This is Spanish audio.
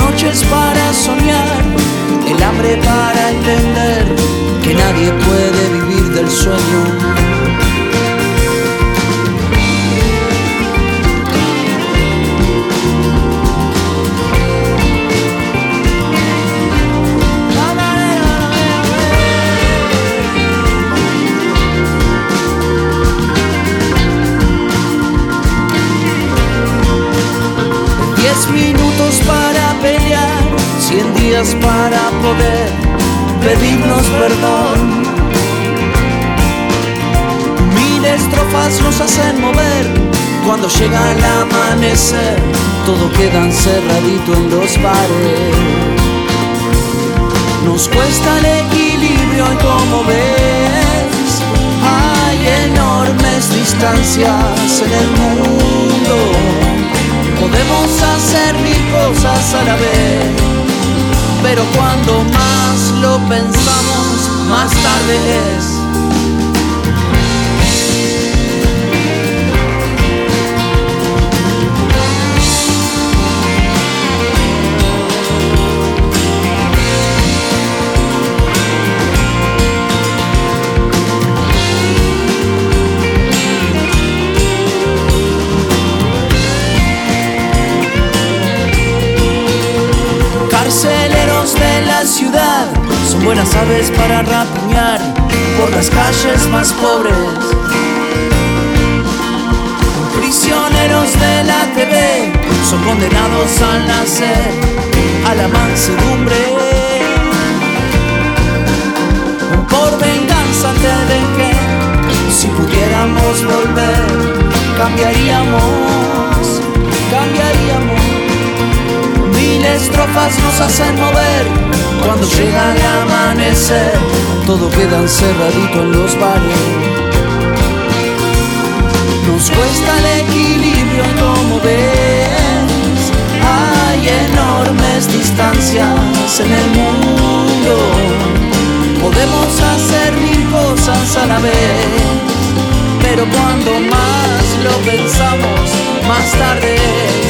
razones para soñar, el hambre para entender que nadie puede vivir del sueño. Días para poder pedirnos perdón. Mil estrofas nos hacen mover, cuando llega el amanecer, todo queda encerradito en los bares. Nos cuesta el equilibrio y como ves, hay enormes distancias en el mundo. Podemos hacer mil cosas a la vez, pero cuando más lo pensamos, más tarde es. Buenas aves para rapiñar por las calles más pobres. Prisioneros de la TV son condenados al nacer a la mansedumbre. Por venganza te dejé, si pudiéramos volver, cambiaríamos, cambiaríamos. Mil estrofas nos hacen mover cuando llega el amanecer. Todo queda encerradito en los bares. Nos cuesta el equilibrio como ves. Hay enormes distancias en el mundo. Podemos hacer mil cosas a la vez. Pero cuando más lo pensamos, más tarde